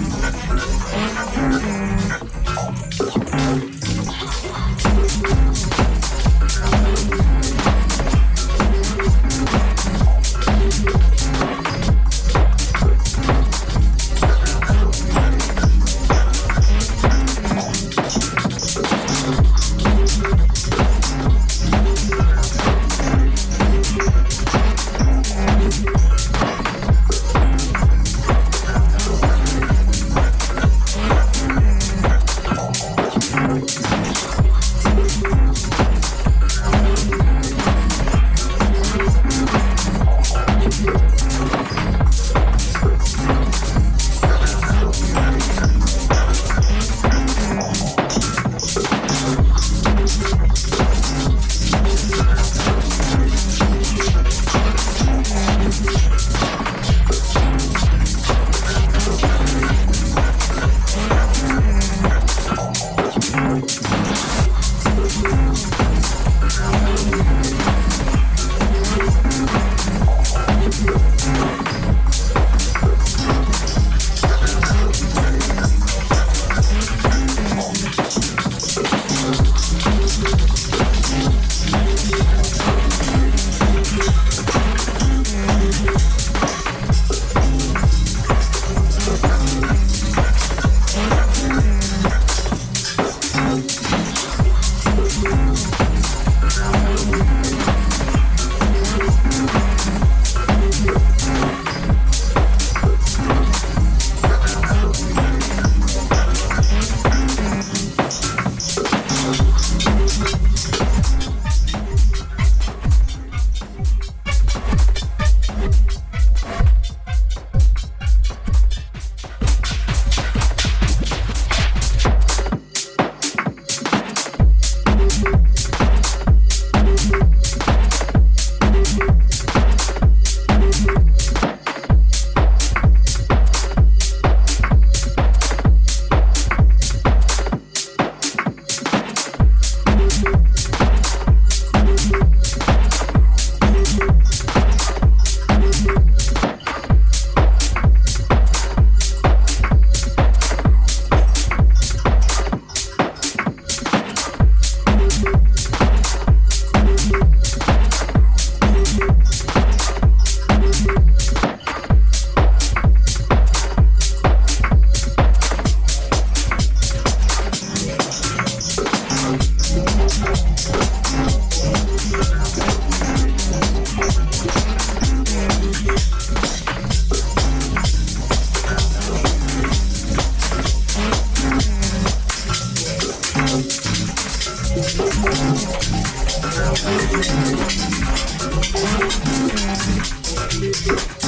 うん。Thank you.